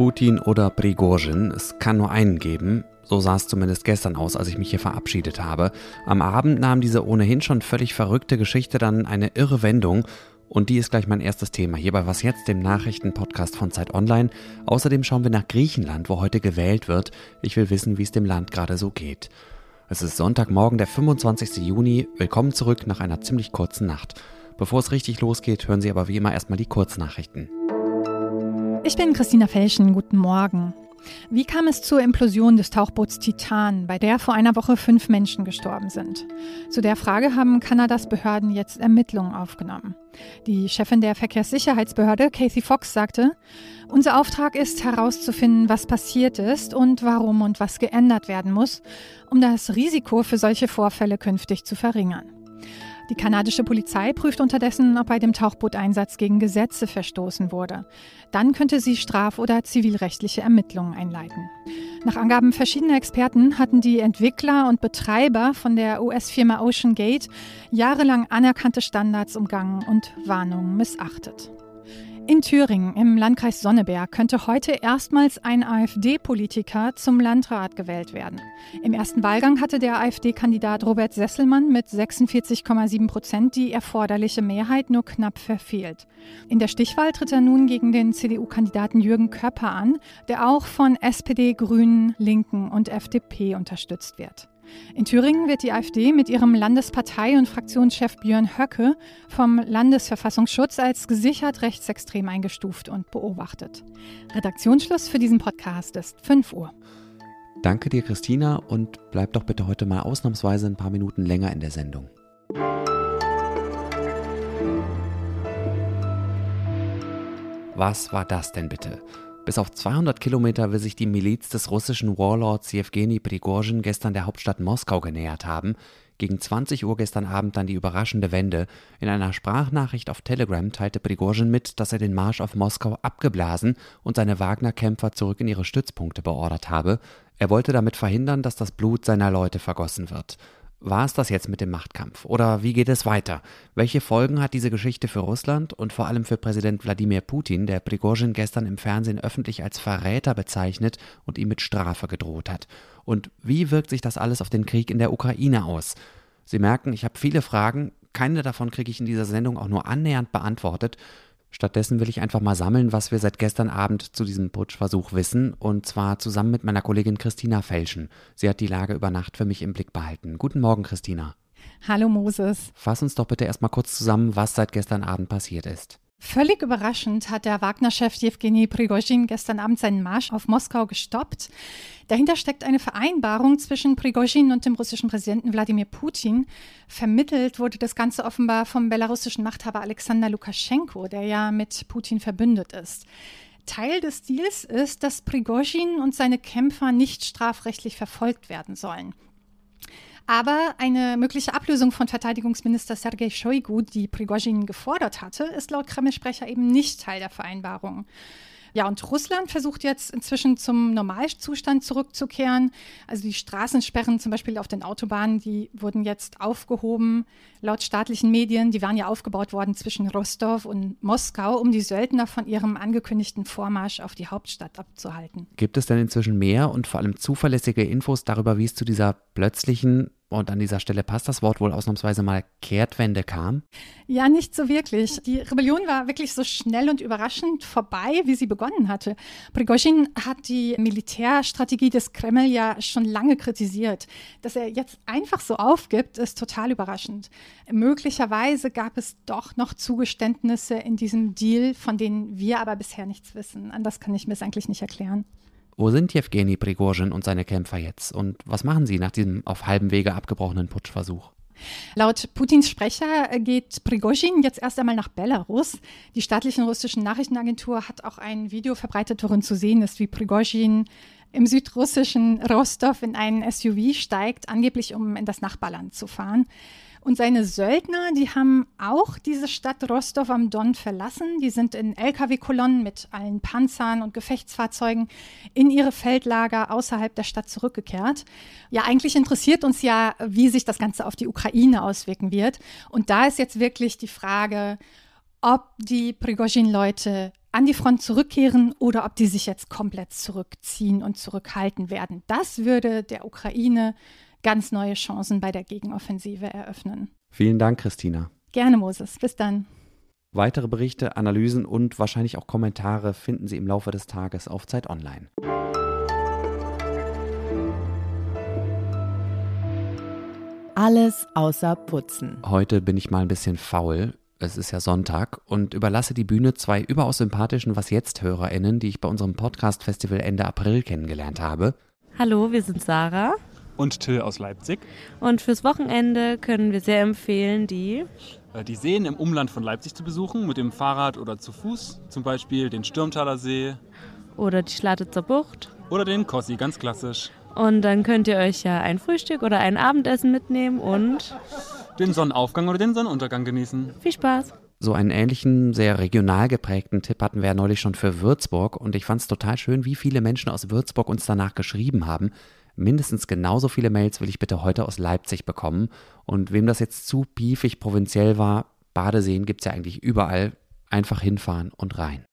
Putin oder Prigozhin, es kann nur einen geben. So sah es zumindest gestern aus, als ich mich hier verabschiedet habe. Am Abend nahm diese ohnehin schon völlig verrückte Geschichte dann eine irre Wendung. Und die ist gleich mein erstes Thema hier bei Was Jetzt, dem Nachrichtenpodcast von Zeit Online. Außerdem schauen wir nach Griechenland, wo heute gewählt wird. Ich will wissen, wie es dem Land gerade so geht. Es ist Sonntagmorgen, der 25. Juni. Willkommen zurück nach einer ziemlich kurzen Nacht. Bevor es richtig losgeht, hören Sie aber wie immer erstmal die Kurznachrichten. Ich bin Christina Felschen. Guten Morgen. Wie kam es zur Implosion des Tauchboots Titan, bei der vor einer Woche fünf Menschen gestorben sind? Zu der Frage haben Kanadas Behörden jetzt Ermittlungen aufgenommen. Die Chefin der Verkehrssicherheitsbehörde, Kathy Fox, sagte, unser Auftrag ist herauszufinden, was passiert ist und warum und was geändert werden muss, um das Risiko für solche Vorfälle künftig zu verringern. Die kanadische Polizei prüft unterdessen, ob bei dem Tauchbooteinsatz gegen Gesetze verstoßen wurde. Dann könnte sie straf- oder zivilrechtliche Ermittlungen einleiten. Nach Angaben verschiedener Experten hatten die Entwickler und Betreiber von der US-Firma Ocean Gate jahrelang anerkannte Standards umgangen und Warnungen missachtet. In Thüringen im Landkreis Sonneberg könnte heute erstmals ein AfD-Politiker zum Landrat gewählt werden. Im ersten Wahlgang hatte der AfD-Kandidat Robert Sesselmann mit 46,7 Prozent die erforderliche Mehrheit nur knapp verfehlt. In der Stichwahl tritt er nun gegen den CDU-Kandidaten Jürgen Köpper an, der auch von SPD, Grünen, Linken und FDP unterstützt wird. In Thüringen wird die AfD mit ihrem Landespartei- und Fraktionschef Björn Höcke vom Landesverfassungsschutz als gesichert rechtsextrem eingestuft und beobachtet. Redaktionsschluss für diesen Podcast ist 5 Uhr. Danke dir, Christina, und bleib doch bitte heute mal ausnahmsweise ein paar Minuten länger in der Sendung. Was war das denn bitte? Bis auf 200 Kilometer will sich die Miliz des russischen Warlords Jewgeni Prigozhin gestern der Hauptstadt Moskau genähert haben. Gegen 20 Uhr gestern Abend dann die überraschende Wende. In einer Sprachnachricht auf Telegram teilte Prigozhin mit, dass er den Marsch auf Moskau abgeblasen und seine Wagner-Kämpfer zurück in ihre Stützpunkte beordert habe. Er wollte damit verhindern, dass das Blut seiner Leute vergossen wird. War es das jetzt mit dem Machtkampf? Oder wie geht es weiter? Welche Folgen hat diese Geschichte für Russland und vor allem für Präsident Wladimir Putin, der Prigozhin gestern im Fernsehen öffentlich als Verräter bezeichnet und ihm mit Strafe gedroht hat? Und wie wirkt sich das alles auf den Krieg in der Ukraine aus? Sie merken, ich habe viele Fragen, keine davon kriege ich in dieser Sendung auch nur annähernd beantwortet. Stattdessen will ich einfach mal sammeln, was wir seit gestern Abend zu diesem Putschversuch wissen, und zwar zusammen mit meiner Kollegin Christina Felschen. Sie hat die Lage über Nacht für mich im Blick behalten. Guten Morgen, Christina. Hallo Moses. Fass uns doch bitte erstmal kurz zusammen, was seit gestern Abend passiert ist. Völlig überraschend hat der Wagner-Chef Jewgeni Prigozhin gestern Abend seinen Marsch auf Moskau gestoppt. Dahinter steckt eine Vereinbarung zwischen Prigozhin und dem russischen Präsidenten Wladimir Putin. Vermittelt wurde das Ganze offenbar vom belarussischen Machthaber Alexander Lukaschenko, der ja mit Putin verbündet ist. Teil des Deals ist, dass Prigozhin und seine Kämpfer nicht strafrechtlich verfolgt werden sollen. Aber eine mögliche Ablösung von Verteidigungsminister Sergei Shoigu, die Prigozhin gefordert hatte, ist laut Kreml-Sprecher eben nicht Teil der Vereinbarung. Ja, und Russland versucht jetzt inzwischen zum Normalzustand zurückzukehren. Also die Straßensperren zum Beispiel auf den Autobahnen, die wurden jetzt aufgehoben. Laut staatlichen Medien, die waren ja aufgebaut worden zwischen Rostov und Moskau, um die Söldner von ihrem angekündigten Vormarsch auf die Hauptstadt abzuhalten. Gibt es denn inzwischen mehr und vor allem zuverlässige Infos darüber, wie es zu dieser plötzlichen und an dieser Stelle passt das Wort wohl ausnahmsweise mal Kehrtwende kam? Ja, nicht so wirklich. Die Rebellion war wirklich so schnell und überraschend vorbei, wie sie begonnen hatte. Prigozhin hat die Militärstrategie des Kreml ja schon lange kritisiert. Dass er jetzt einfach so aufgibt, ist total überraschend. Möglicherweise gab es doch noch Zugeständnisse in diesem Deal, von denen wir aber bisher nichts wissen. Anders kann ich mir es eigentlich nicht erklären. Wo sind Jewgeni Prigozhin und seine Kämpfer jetzt? Und was machen sie nach diesem auf halbem Wege abgebrochenen Putschversuch? Laut Putins Sprecher geht Prigozhin jetzt erst einmal nach Belarus. Die staatliche russische Nachrichtenagentur hat auch ein Video verbreitet, worin zu sehen ist, wie Prigozhin im südrussischen Rostov in einen SUV steigt, angeblich um in das Nachbarland zu fahren. Und seine Söldner, die haben auch diese Stadt Rostov am Don verlassen. Die sind in Lkw-Kolonnen mit allen Panzern und Gefechtsfahrzeugen in ihre Feldlager außerhalb der Stadt zurückgekehrt. Ja, eigentlich interessiert uns ja, wie sich das Ganze auf die Ukraine auswirken wird. Und da ist jetzt wirklich die Frage, ob die Prigozhin-Leute an die Front zurückkehren oder ob die sich jetzt komplett zurückziehen und zurückhalten werden. Das würde der Ukraine ganz neue Chancen bei der Gegenoffensive eröffnen. Vielen Dank, Christina. Gerne, Moses. Bis dann. Weitere Berichte, Analysen und wahrscheinlich auch Kommentare finden Sie im Laufe des Tages auf Zeit Online. Alles außer Putzen. Heute bin ich mal ein bisschen faul. Es ist ja Sonntag und überlasse die Bühne zwei überaus sympathischen Was jetzt HörerInnen, die ich bei unserem Podcast-Festival Ende April kennengelernt habe. Hallo, wir sind Sarah und Till aus Leipzig. Und fürs Wochenende können wir sehr empfehlen, die äh, die Seen im Umland von Leipzig zu besuchen, mit dem Fahrrad oder zu Fuß. Zum Beispiel den Stürmtaler See. Oder die Schlatitzer Bucht. Oder den Kossi, ganz klassisch. Und dann könnt ihr euch ja ein Frühstück oder ein Abendessen mitnehmen und den Sonnenaufgang oder den Sonnenuntergang genießen. Viel Spaß! So einen ähnlichen, sehr regional geprägten Tipp hatten wir ja neulich schon für Würzburg und ich fand es total schön, wie viele Menschen aus Würzburg uns danach geschrieben haben. Mindestens genauso viele Mails will ich bitte heute aus Leipzig bekommen. Und wem das jetzt zu piefig provinziell war, Badeseen gibt es ja eigentlich überall. Einfach hinfahren und rein.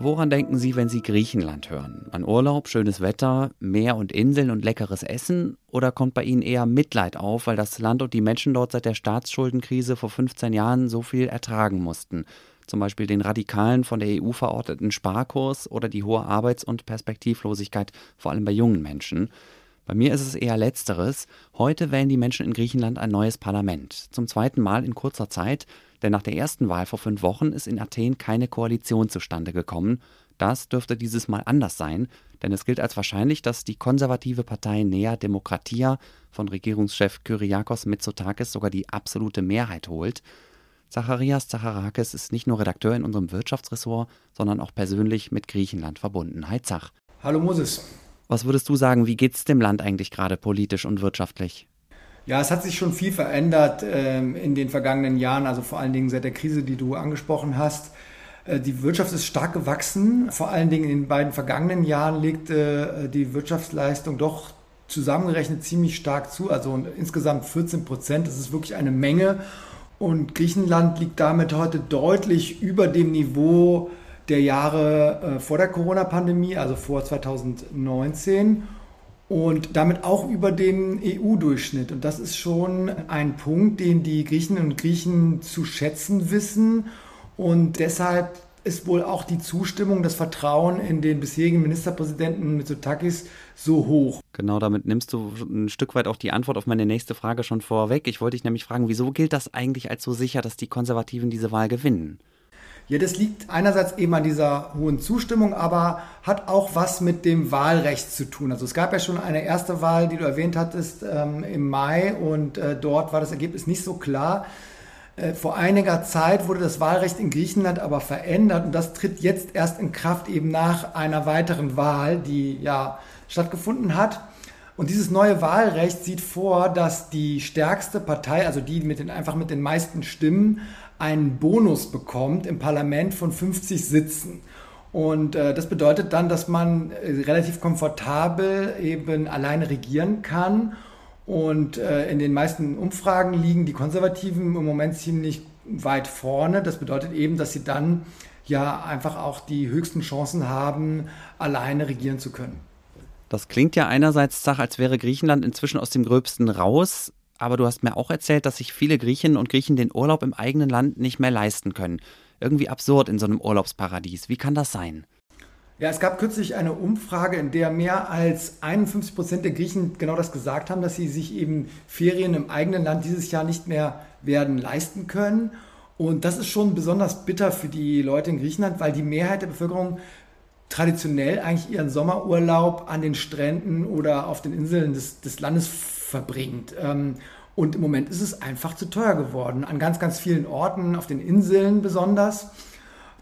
Woran denken Sie, wenn Sie Griechenland hören? An Urlaub, schönes Wetter, Meer und Inseln und leckeres Essen? Oder kommt bei Ihnen eher Mitleid auf, weil das Land und die Menschen dort seit der Staatsschuldenkrise vor 15 Jahren so viel ertragen mussten? Zum Beispiel den radikalen von der EU verordneten Sparkurs oder die hohe Arbeits- und Perspektivlosigkeit, vor allem bei jungen Menschen. Bei mir ist es eher letzteres. Heute wählen die Menschen in Griechenland ein neues Parlament. Zum zweiten Mal in kurzer Zeit, denn nach der ersten Wahl vor fünf Wochen ist in Athen keine Koalition zustande gekommen. Das dürfte dieses Mal anders sein, denn es gilt als wahrscheinlich, dass die konservative Partei Nea Demokratia von Regierungschef Kyriakos Mitsotakis sogar die absolute Mehrheit holt. Zacharias Zacharakis ist nicht nur Redakteur in unserem Wirtschaftsressort, sondern auch persönlich mit Griechenland verbunden. Hi Zach. Hallo Moses. Was würdest du sagen, wie geht es dem Land eigentlich gerade politisch und wirtschaftlich? Ja, es hat sich schon viel verändert ähm, in den vergangenen Jahren, also vor allen Dingen seit der Krise, die du angesprochen hast. Äh, die Wirtschaft ist stark gewachsen. Vor allen Dingen in den beiden vergangenen Jahren legte äh, die Wirtschaftsleistung doch zusammengerechnet ziemlich stark zu, also insgesamt 14 Prozent. Das ist wirklich eine Menge. Und Griechenland liegt damit heute deutlich über dem Niveau der Jahre äh, vor der Corona-Pandemie, also vor 2019 und damit auch über den EU-Durchschnitt. Und das ist schon ein Punkt, den die Griechinnen und Griechen zu schätzen wissen. Und deshalb ist wohl auch die Zustimmung, das Vertrauen in den bisherigen Ministerpräsidenten Mitsotakis so hoch. Genau, damit nimmst du ein Stück weit auch die Antwort auf meine nächste Frage schon vorweg. Ich wollte dich nämlich fragen, wieso gilt das eigentlich als so sicher, dass die Konservativen diese Wahl gewinnen? Ja, das liegt einerseits eben an dieser hohen Zustimmung, aber hat auch was mit dem Wahlrecht zu tun. Also es gab ja schon eine erste Wahl, die du erwähnt hattest, ähm, im Mai und äh, dort war das Ergebnis nicht so klar. Äh, vor einiger Zeit wurde das Wahlrecht in Griechenland aber verändert und das tritt jetzt erst in Kraft eben nach einer weiteren Wahl, die ja stattgefunden hat. Und dieses neue Wahlrecht sieht vor, dass die stärkste Partei, also die mit den, einfach mit den meisten Stimmen, einen Bonus bekommt im Parlament von 50 Sitzen. Und äh, das bedeutet dann, dass man äh, relativ komfortabel eben alleine regieren kann und äh, in den meisten Umfragen liegen die Konservativen im Moment ziemlich weit vorne. Das bedeutet eben, dass sie dann ja einfach auch die höchsten Chancen haben, alleine regieren zu können. Das klingt ja einerseits, Zach, als wäre Griechenland inzwischen aus dem Gröbsten raus. Aber du hast mir auch erzählt, dass sich viele Griechinnen und Griechen den Urlaub im eigenen Land nicht mehr leisten können. Irgendwie absurd in so einem Urlaubsparadies. Wie kann das sein? Ja, es gab kürzlich eine Umfrage, in der mehr als 51 Prozent der Griechen genau das gesagt haben, dass sie sich eben Ferien im eigenen Land dieses Jahr nicht mehr werden leisten können. Und das ist schon besonders bitter für die Leute in Griechenland, weil die Mehrheit der Bevölkerung traditionell eigentlich ihren Sommerurlaub an den Stränden oder auf den Inseln des, des Landes verbringt. Ähm, und im Moment ist es einfach zu teuer geworden. An ganz, ganz vielen Orten, auf den Inseln besonders.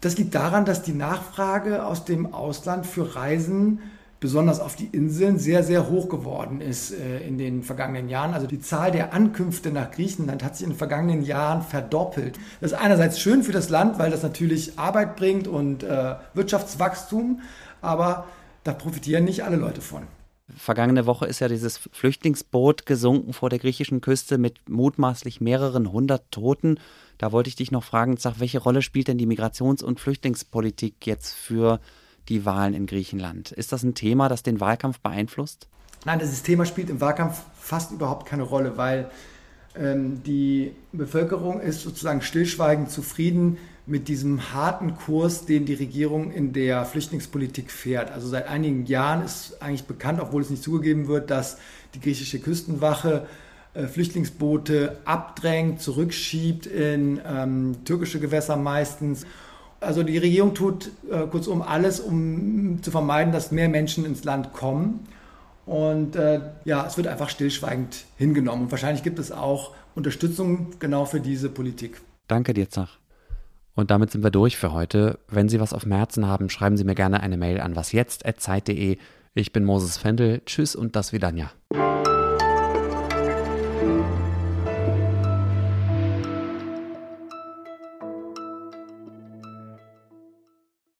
Das liegt daran, dass die Nachfrage aus dem Ausland für Reisen besonders auf die Inseln sehr, sehr hoch geworden ist äh, in den vergangenen Jahren. Also die Zahl der Ankünfte nach Griechenland hat sich in den vergangenen Jahren verdoppelt. Das ist einerseits schön für das Land, weil das natürlich Arbeit bringt und äh, Wirtschaftswachstum, aber da profitieren nicht alle Leute von. vergangene Woche ist ja dieses Flüchtlingsboot gesunken vor der griechischen Küste mit mutmaßlich mehreren hundert Toten. Da wollte ich dich noch fragen, sag, welche Rolle spielt denn die Migrations- und Flüchtlingspolitik jetzt für die Wahlen in Griechenland? Ist das ein Thema, das den Wahlkampf beeinflusst? Nein, dieses Thema spielt im Wahlkampf fast überhaupt keine Rolle, weil ähm, die Bevölkerung ist sozusagen stillschweigend zufrieden mit diesem harten Kurs, den die Regierung in der Flüchtlingspolitik fährt. Also seit einigen Jahren ist eigentlich bekannt, obwohl es nicht zugegeben wird, dass die griechische Küstenwache Flüchtlingsboote abdrängt, zurückschiebt in ähm, türkische Gewässer meistens. Also die Regierung tut äh, kurzum alles, um zu vermeiden, dass mehr Menschen ins Land kommen. Und äh, ja, es wird einfach stillschweigend hingenommen. Und wahrscheinlich gibt es auch Unterstützung genau für diese Politik. Danke dir, Zach. Und damit sind wir durch für heute. Wenn Sie was auf dem Herzen haben, schreiben Sie mir gerne eine Mail an wasjetzt.zeit.de. Ich bin Moses Fendel. Tschüss und das Vidania.